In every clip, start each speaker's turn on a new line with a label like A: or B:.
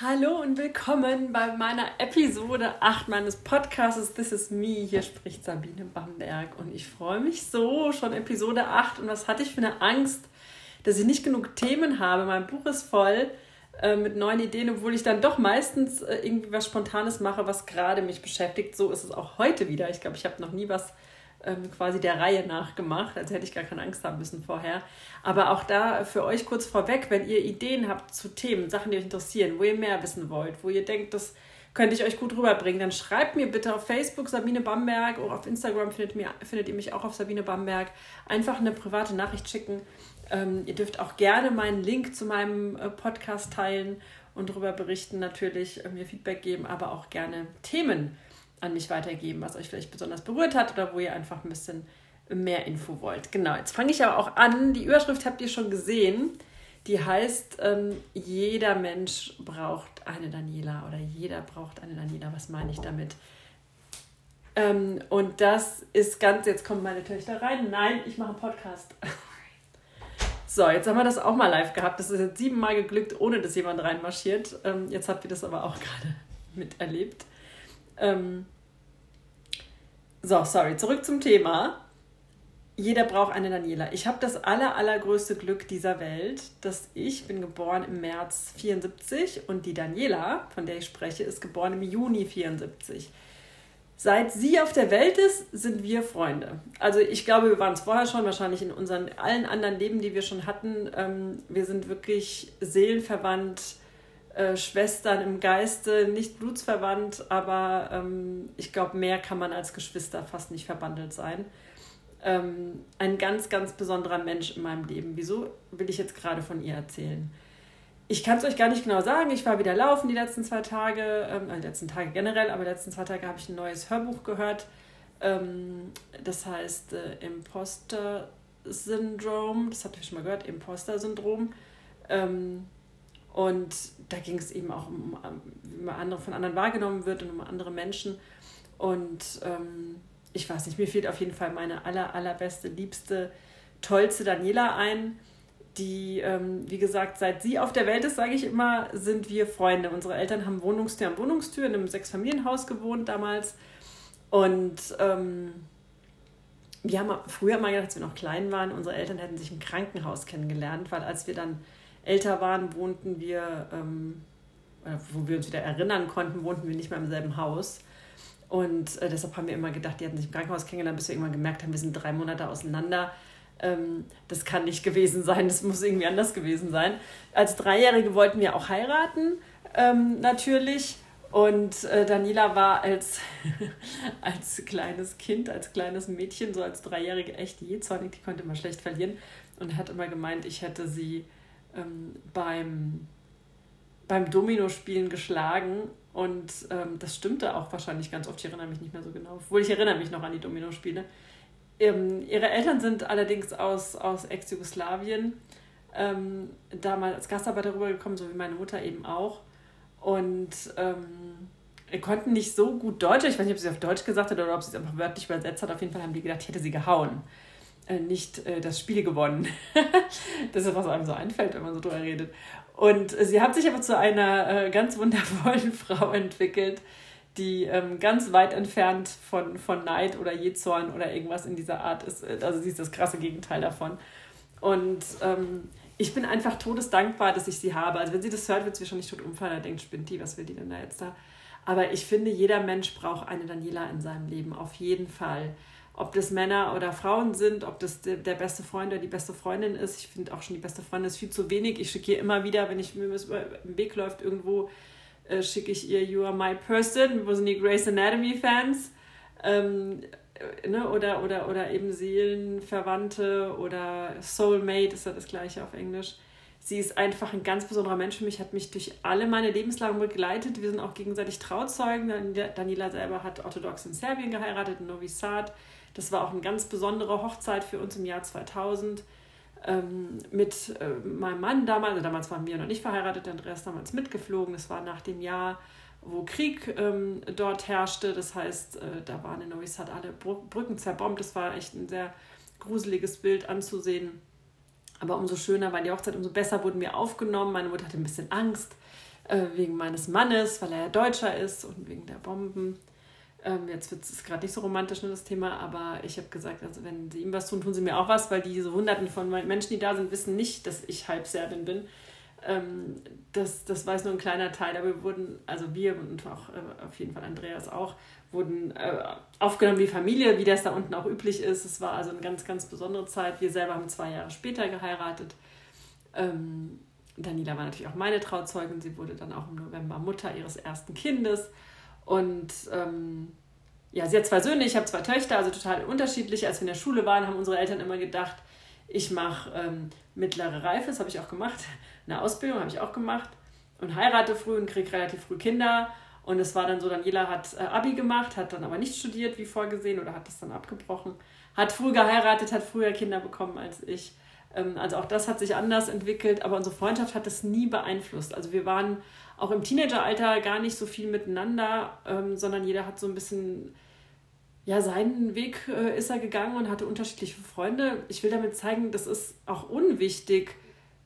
A: Hallo und willkommen bei meiner Episode 8 meines Podcasts This is Me. Hier spricht Sabine Bamberg und ich freue mich so, schon Episode 8 und was hatte ich für eine Angst, dass ich nicht genug Themen habe. Mein Buch ist voll äh, mit neuen Ideen, obwohl ich dann doch meistens äh, irgendwie was Spontanes mache, was gerade mich beschäftigt. So ist es auch heute wieder. Ich glaube, ich habe noch nie was ähm, quasi der Reihe nach gemacht, als hätte ich gar keine Angst haben müssen vorher. Aber auch da für euch kurz vorweg, wenn ihr Ideen habt zu Themen, Sachen, die euch interessieren, wo ihr mehr wissen wollt, wo ihr denkt, das könnte ich euch gut rüberbringen, dann schreibt mir bitte auf Facebook Sabine Bamberg oder auf Instagram findet, mir, findet ihr mich auch auf Sabine Bamberg. Einfach eine private Nachricht schicken. Ähm, ihr dürft auch gerne meinen Link zu meinem äh, Podcast teilen und darüber berichten, natürlich äh, mir Feedback geben, aber auch gerne Themen an mich weitergeben, was euch vielleicht besonders berührt hat oder wo ihr einfach ein bisschen mehr Info wollt. Genau, jetzt fange ich aber auch an. Die Überschrift habt ihr schon gesehen. Die heißt, ähm, jeder Mensch braucht eine Daniela oder jeder braucht eine Daniela. Was meine ich damit? Ähm, und das ist ganz, jetzt kommen meine Töchter rein. Nein, ich mache einen Podcast. So, jetzt haben wir das auch mal live gehabt. Das ist jetzt siebenmal geglückt, ohne dass jemand reinmarschiert. Ähm, jetzt habt ihr das aber auch gerade miterlebt. Ähm, so, sorry, zurück zum Thema. Jeder braucht eine Daniela. Ich habe das aller, allergrößte Glück dieser Welt, dass ich bin geboren im März 74 und die Daniela, von der ich spreche, ist geboren im Juni 74. Seit sie auf der Welt ist, sind wir Freunde. Also ich glaube, wir waren es vorher schon, wahrscheinlich in unseren allen anderen Leben, die wir schon hatten. Ähm, wir sind wirklich seelenverwandt, äh, Schwestern im Geiste, nicht blutsverwandt, aber ähm, ich glaube, mehr kann man als Geschwister fast nicht verbandelt sein. Ähm, ein ganz, ganz besonderer Mensch in meinem Leben. Wieso will ich jetzt gerade von ihr erzählen? Ich kann es euch gar nicht genau sagen. Ich war wieder laufen die letzten zwei Tage, ähm, äh, die letzten Tage generell, aber die letzten zwei Tage habe ich ein neues Hörbuch gehört. Ähm, das heißt äh, Imposter Syndrome. Das habt ihr schon mal gehört, Imposter Syndrom. Ähm, und da ging es eben auch um, wie man andere, von anderen wahrgenommen wird und um andere Menschen. Und ähm, ich weiß nicht, mir fehlt auf jeden Fall meine aller, allerbeste, liebste, tollste Daniela ein, die, ähm, wie gesagt, seit sie auf der Welt ist, sage ich immer, sind wir Freunde. Unsere Eltern haben Wohnungstür an Wohnungstür in einem Sechsfamilienhaus gewohnt damals. Und ähm, wir haben früher mal gedacht, als wir noch klein waren, unsere Eltern hätten sich im Krankenhaus kennengelernt, weil als wir dann älter waren, wohnten wir, ähm, wo wir uns wieder erinnern konnten, wohnten wir nicht mehr im selben Haus. Und äh, deshalb haben wir immer gedacht, die hatten sich im Krankenhaus kennengelernt, bis wir irgendwann gemerkt haben, wir sind drei Monate auseinander. Ähm, das kann nicht gewesen sein, das muss irgendwie anders gewesen sein. Als Dreijährige wollten wir auch heiraten, ähm, natürlich. Und äh, Daniela war als, als kleines Kind, als kleines Mädchen, so als Dreijährige echt jähzornig, die konnte immer schlecht verlieren und hat immer gemeint, ich hätte sie ähm, beim, beim Domino-Spielen geschlagen und ähm, das stimmte auch wahrscheinlich ganz oft. Ich erinnere mich nicht mehr so genau, obwohl ich erinnere mich noch an die Domino-Spiele. Ähm, ihre Eltern sind allerdings aus, aus Ex-Jugoslawien ähm, damals als Gastarbeiter rübergekommen, so wie meine Mutter eben auch. Und ähm, konnten nicht so gut Deutsch. Ich weiß nicht, ob sie es auf Deutsch gesagt hat oder ob sie es einfach wörtlich übersetzt hat. Auf jeden Fall haben die gedacht, ich hätte sie gehauen. Äh, nicht äh, das Spiel gewonnen. das ist, was einem so einfällt, wenn man so drüber redet. Und sie hat sich aber zu einer äh, ganz wundervollen Frau entwickelt, die ähm, ganz weit entfernt von, von Neid oder Jezorn oder irgendwas in dieser Art ist. Also sie ist das krasse Gegenteil davon. Und ähm, ich bin einfach todesdankbar, dass ich sie habe. Also wenn sie das hört, wird sie schon nicht tot umfallen. Da denkt, spinnt die, was will die denn da jetzt da? Aber ich finde, jeder Mensch braucht eine Daniela in seinem Leben, auf jeden Fall ob das Männer oder Frauen sind, ob das der, beste Freund oder die beste Freundin ist. Ich finde auch schon, die beste Freundin ist viel zu wenig. Ich schicke ihr immer wieder, wenn ich mir den Weg läuft irgendwo, äh, schicke ich ihr You are my person. Wo sind die Grey's Anatomy Fans? Ähm, ne? oder, oder, oder eben Seelenverwandte oder Soulmate ist ja das gleiche auf Englisch. Sie ist einfach ein ganz besonderer Mensch für mich, hat mich durch alle meine Lebenslagen begleitet. Wir sind auch gegenseitig Trauzeugen. Daniela selber hat orthodox in Serbien geheiratet, in Novi Sad das war auch eine ganz besondere Hochzeit für uns im Jahr 2000 ähm, mit äh, meinem Mann damals. Also damals waren wir noch nicht verheiratet, Andreas damals mitgeflogen. Das war nach dem Jahr, wo Krieg ähm, dort herrschte. Das heißt, äh, da waren in Novi Sad alle Brücken zerbombt. Das war echt ein sehr gruseliges Bild anzusehen. Aber umso schöner war die Hochzeit, umso besser wurden wir aufgenommen. Meine Mutter hatte ein bisschen Angst, äh, wegen meines Mannes, weil er ja Deutscher ist und wegen der Bomben. Ähm, jetzt wird es gerade nicht so romantisch, nur das Thema, aber ich habe gesagt, also wenn sie ihm was tun, tun sie mir auch was, weil diese Hunderten von Menschen, die da sind, wissen nicht, dass ich halb Serbin bin. Ähm, das, das weiß nur ein kleiner Teil, aber wir wurden, also wir und auch äh, auf jeden Fall Andreas auch, wurden äh, aufgenommen wie Familie, wie das da unten auch üblich ist. Es war also eine ganz, ganz besondere Zeit. Wir selber haben zwei Jahre später geheiratet. Ähm, Daniela war natürlich auch meine Trauzeugin. Sie wurde dann auch im November Mutter ihres ersten Kindes. Und ähm, ja, sie hat zwei Söhne, ich habe zwei Töchter, also total unterschiedlich. Als wir in der Schule waren, haben unsere Eltern immer gedacht, ich mache ähm, mittlere Reife, das habe ich auch gemacht. Eine Ausbildung habe ich auch gemacht und heirate früh und kriege relativ früh Kinder. Und es war dann so, Daniela hat äh, Abi gemacht, hat dann aber nicht studiert wie vorgesehen oder hat das dann abgebrochen. Hat früh geheiratet, hat früher Kinder bekommen als ich. Ähm, also auch das hat sich anders entwickelt, aber unsere Freundschaft hat das nie beeinflusst. Also wir waren auch im Teenageralter gar nicht so viel miteinander, ähm, sondern jeder hat so ein bisschen, ja, seinen Weg äh, ist er gegangen und hatte unterschiedliche Freunde. Ich will damit zeigen, das ist auch unwichtig,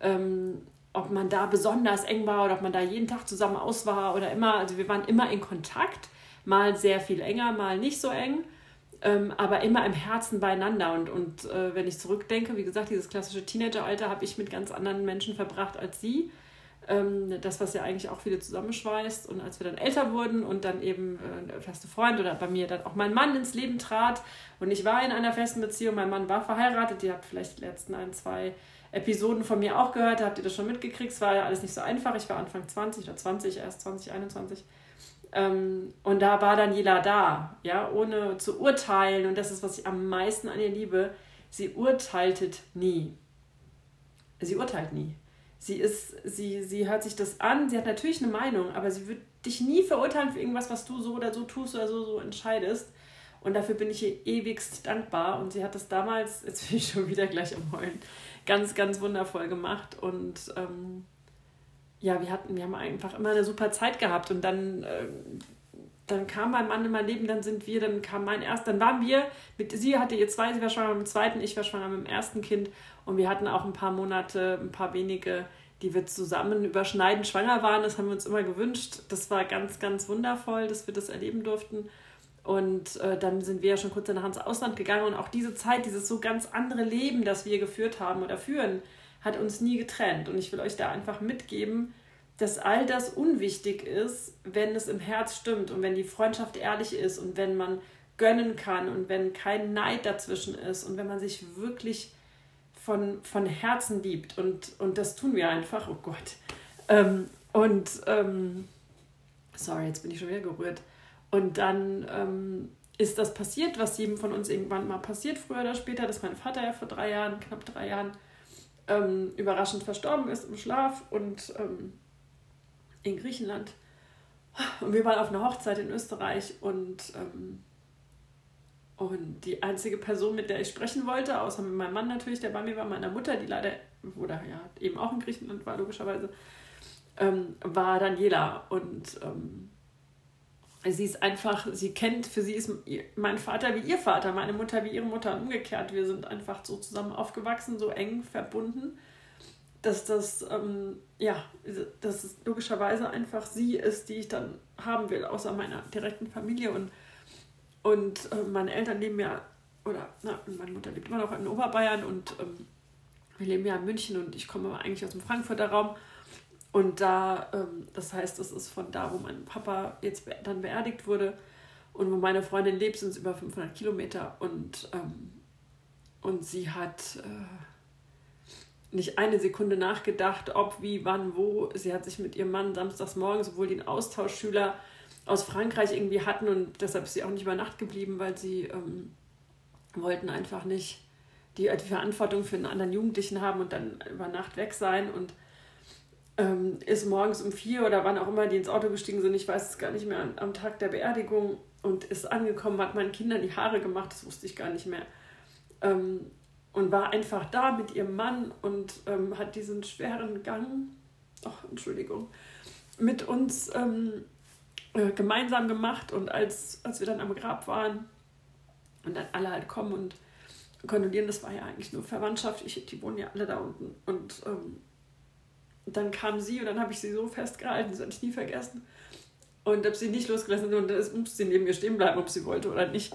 A: ähm, ob man da besonders eng war oder ob man da jeden Tag zusammen aus war oder immer. Also wir waren immer in Kontakt, mal sehr viel enger, mal nicht so eng ähm, aber immer im Herzen beieinander. Und, und äh, wenn ich zurückdenke, wie gesagt, dieses klassische Teenageralter habe ich mit ganz anderen Menschen verbracht als sie. Ähm, das, was ja eigentlich auch viele zusammenschweißt. Und als wir dann älter wurden und dann eben äh, feste Freund oder bei mir dann auch mein Mann ins Leben trat und ich war in einer festen Beziehung, mein Mann war verheiratet, ihr habt vielleicht die letzten ein, zwei Episoden von mir auch gehört, da habt ihr das schon mitgekriegt. Es war ja alles nicht so einfach. Ich war Anfang 20 oder 20, erst 2021. Ähm, und da war Daniela da, ja, ohne zu urteilen. Und das ist, was ich am meisten an ihr liebe. Sie urteiltet nie. Sie urteilt nie. Sie ist, sie, sie hört sich das an, sie hat natürlich eine Meinung, aber sie wird dich nie verurteilen für irgendwas, was du so oder so tust oder so, so entscheidest. Und dafür bin ich ihr ewigst dankbar. Und sie hat das damals, jetzt bin ich schon wieder gleich am Heulen, ganz, ganz wundervoll gemacht. Und ähm, ja, wir hatten, wir haben einfach immer eine super Zeit gehabt und dann, äh, dann kam mein Mann in mein Leben, dann sind wir, dann kam mein erst, dann waren wir, mit, sie hatte ihr zwei, sie war schwanger mit dem zweiten, ich war schwanger mit dem ersten Kind und wir hatten auch ein paar Monate, ein paar wenige, die wir zusammen überschneidend schwanger waren, das haben wir uns immer gewünscht. Das war ganz, ganz wundervoll, dass wir das erleben durften. Und äh, dann sind wir ja schon kurz danach ins Ausland gegangen und auch diese Zeit, dieses so ganz andere Leben, das wir geführt haben oder führen, hat uns nie getrennt. Und ich will euch da einfach mitgeben, dass all das unwichtig ist, wenn es im Herz stimmt und wenn die Freundschaft ehrlich ist und wenn man gönnen kann und wenn kein Neid dazwischen ist und wenn man sich wirklich von, von Herzen liebt. Und, und das tun wir einfach, oh Gott. Ähm, und ähm, sorry, jetzt bin ich schon wieder gerührt. Und dann ähm, ist das passiert, was jedem von uns irgendwann mal passiert, früher oder später, dass mein Vater ja vor drei Jahren, knapp drei Jahren, ähm, überraschend verstorben ist im Schlaf und ähm, in Griechenland. Und wir waren auf einer Hochzeit in Österreich und, ähm, und die einzige Person, mit der ich sprechen wollte, außer mit meinem Mann natürlich, der bei mir war, meiner Mutter, die leider, oder ja, eben auch in Griechenland war, logischerweise, ähm, war Daniela. Und ähm, sie ist einfach, sie kennt, für sie ist mein Vater wie ihr Vater, meine Mutter wie ihre Mutter und umgekehrt. Wir sind einfach so zusammen aufgewachsen, so eng verbunden, dass das, ähm, ja, dass es logischerweise einfach sie ist, die ich dann haben will, außer meiner direkten Familie. Und, und äh, meine Eltern leben ja, oder na, meine Mutter lebt immer noch in Oberbayern und ähm, wir leben ja in München und ich komme eigentlich aus dem Frankfurter Raum. Und da, ähm, das heißt, es ist von da, wo mein Papa jetzt be dann beerdigt wurde und wo meine Freundin lebt, sind es über 500 Kilometer. Und, ähm, und sie hat äh, nicht eine Sekunde nachgedacht, ob, wie, wann, wo. Sie hat sich mit ihrem Mann samstags morgens, obwohl die einen Austauschschüler aus Frankreich irgendwie hatten und deshalb ist sie auch nicht über Nacht geblieben, weil sie ähm, wollten einfach nicht die, die Verantwortung für einen anderen Jugendlichen haben und dann über Nacht weg sein und ähm, ist morgens um vier oder wann auch immer die ins Auto gestiegen sind, ich weiß es gar nicht mehr, am, am Tag der Beerdigung und ist angekommen, hat meinen Kindern die Haare gemacht, das wusste ich gar nicht mehr. Ähm, und war einfach da mit ihrem Mann und ähm, hat diesen schweren Gang, oh, Entschuldigung, mit uns ähm, äh, gemeinsam gemacht. Und als, als wir dann am Grab waren und dann alle halt kommen und kondolieren, das war ja eigentlich nur Verwandtschaft, ich, die wohnen ja alle da unten. Und ähm, dann kam sie und dann habe ich sie so festgehalten, das werde ich nie vergessen. Und habe sie nicht losgelassen und dann musste sie neben mir stehen bleiben, ob sie wollte oder nicht.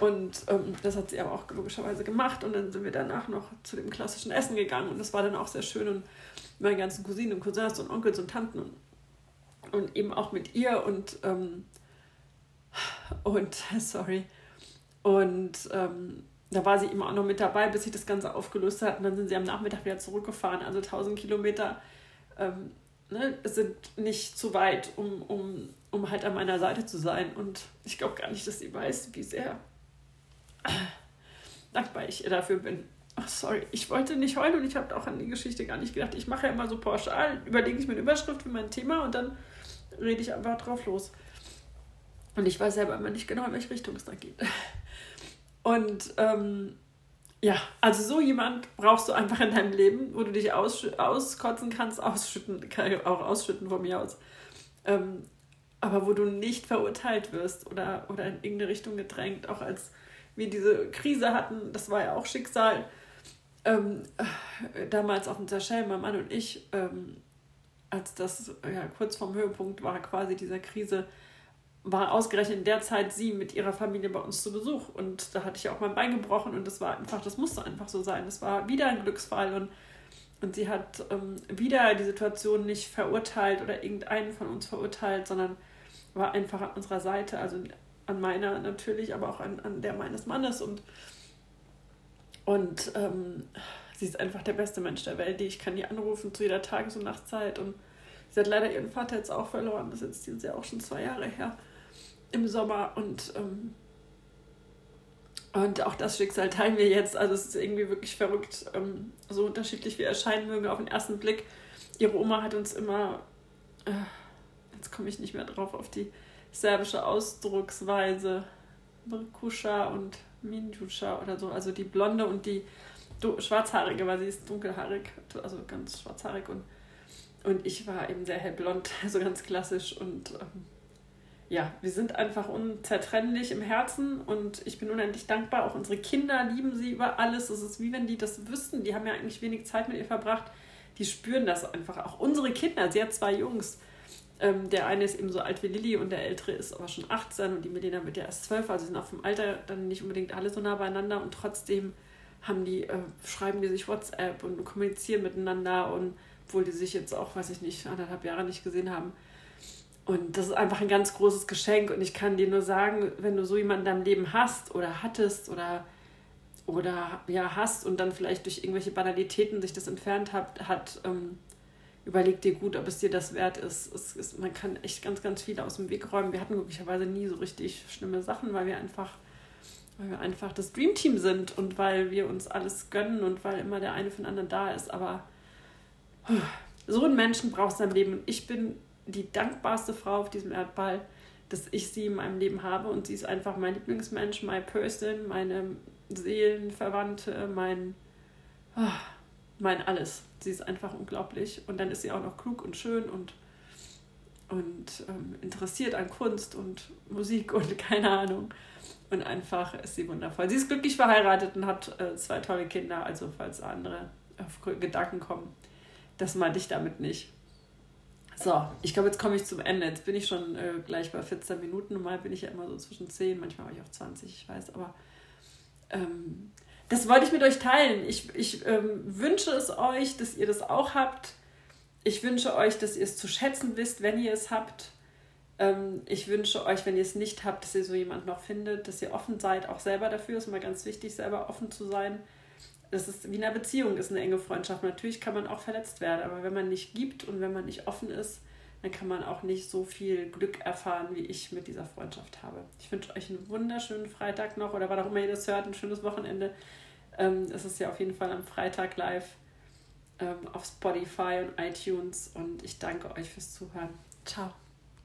A: Und ähm, das hat sie aber auch logischerweise gemacht. Und dann sind wir danach noch zu dem klassischen Essen gegangen. Und das war dann auch sehr schön. Und meine ganzen Cousinen und Cousins und Onkels und Tanten und, und eben auch mit ihr. Und, ähm, und sorry. Und ähm, da war sie eben auch noch mit dabei, bis sich das Ganze aufgelöst hat. Und dann sind sie am Nachmittag wieder zurückgefahren. Also 1000 Kilometer ähm, ne, sind nicht zu weit, um, um, um halt an meiner Seite zu sein. Und ich glaube gar nicht, dass sie weiß, wie sehr dankbar ich ihr dafür bin. Oh, sorry, ich wollte nicht heulen und ich habe auch an die Geschichte gar nicht gedacht. Ich mache ja immer so pauschal, überlege ich mir eine Überschrift für mein Thema und dann rede ich einfach drauf los. Und ich weiß selber immer nicht genau, in welche Richtung es da geht. Und ähm, ja, also so jemand brauchst du einfach in deinem Leben, wo du dich aus, auskotzen kannst, ausschütten, kann auch ausschütten von mir aus. Ähm, aber wo du nicht verurteilt wirst oder, oder in irgendeine Richtung gedrängt, auch als wir diese Krise hatten, das war ja auch Schicksal. Ähm, äh, damals auf dem Seychellen, mein Mann und ich, ähm, als das ja, kurz vorm Höhepunkt war, quasi dieser Krise, war ausgerechnet in der Zeit sie mit ihrer Familie bei uns zu Besuch. Und da hatte ich auch mein Bein gebrochen und das war einfach, das musste einfach so sein. Das war wieder ein Glücksfall und, und sie hat ähm, wieder die Situation nicht verurteilt oder irgendeinen von uns verurteilt, sondern war einfach an unserer Seite. Also an meiner natürlich, aber auch an, an der meines Mannes. Und, und ähm, sie ist einfach der beste Mensch der Welt. Ich kann die anrufen zu jeder Tages- und Nachtzeit. Und sie hat leider ihren Vater jetzt auch verloren. Das ist jetzt Jahr auch schon zwei Jahre her im Sommer. Und, ähm, und auch das Schicksal teilen wir jetzt. Also es ist irgendwie wirklich verrückt, ähm, so unterschiedlich wir erscheinen mögen auf den ersten Blick. Ihre Oma hat uns immer, äh, jetzt komme ich nicht mehr drauf, auf die serbische Ausdrucksweise. Brkuscha und Minjuscha oder so. Also die blonde und die schwarzhaarige, weil sie ist dunkelhaarig, also ganz schwarzhaarig und, und ich war eben sehr hellblond, also ganz klassisch und ähm, ja, wir sind einfach unzertrennlich im Herzen und ich bin unendlich dankbar. Auch unsere Kinder lieben sie über alles. Es ist wie wenn die das wüssten. Die haben ja eigentlich wenig Zeit mit ihr verbracht. Die spüren das einfach. Auch unsere Kinder, sie hat zwei Jungs. Ähm, der eine ist eben so alt wie Lilly und der ältere ist aber schon 18 und die Melina wird ja erst 12, also sind auch vom Alter dann nicht unbedingt alle so nah beieinander und trotzdem haben die, äh, schreiben die sich WhatsApp und kommunizieren miteinander und obwohl die sich jetzt auch, weiß ich nicht, anderthalb Jahre nicht gesehen haben. Und das ist einfach ein ganz großes Geschenk und ich kann dir nur sagen, wenn du so jemanden in deinem Leben hast oder hattest oder oder ja hast und dann vielleicht durch irgendwelche Banalitäten sich das entfernt hat, hat ähm, überleg dir gut, ob es dir das wert ist. Es ist. Man kann echt ganz, ganz viel aus dem Weg räumen. Wir hatten glücklicherweise nie so richtig schlimme Sachen, weil wir einfach, weil wir einfach das Dream Team sind und weil wir uns alles gönnen und weil immer der eine für den anderen da ist. Aber so einen Menschen brauchst du im Leben. Und ich bin die dankbarste Frau auf diesem Erdball, dass ich sie in meinem Leben habe. Und sie ist einfach mein Lieblingsmensch, my person, meine Seelenverwandte, mein. Oh, mein alles. Sie ist einfach unglaublich. Und dann ist sie auch noch klug und schön und, und ähm, interessiert an Kunst und Musik und keine Ahnung. Und einfach ist sie wundervoll. Sie ist glücklich verheiratet und hat äh, zwei tolle Kinder. Also falls andere auf Gedanken kommen, das meinte ich damit nicht. So, ich glaube, jetzt komme ich zum Ende. Jetzt bin ich schon äh, gleich bei 14 Minuten. Normal bin ich ja immer so zwischen 10, manchmal habe ich auch 20, ich weiß. Aber ähm, das wollte ich mit euch teilen. Ich, ich ähm, wünsche es euch, dass ihr das auch habt. Ich wünsche euch, dass ihr es zu schätzen wisst, wenn ihr es habt. Ähm, ich wünsche euch, wenn ihr es nicht habt, dass ihr so jemand noch findet, dass ihr offen seid, auch selber dafür. Ist immer ganz wichtig, selber offen zu sein. Das ist wie in einer Beziehung, ist eine enge Freundschaft. Natürlich kann man auch verletzt werden, aber wenn man nicht gibt und wenn man nicht offen ist, dann kann man auch nicht so viel Glück erfahren, wie ich mit dieser Freundschaft habe. Ich wünsche euch einen wunderschönen Freitag noch oder wann auch immer ihr das hört, ein schönes Wochenende. Ähm, es ist ja auf jeden Fall am Freitag live ähm, auf Spotify und iTunes und ich danke euch fürs Zuhören. Ciao.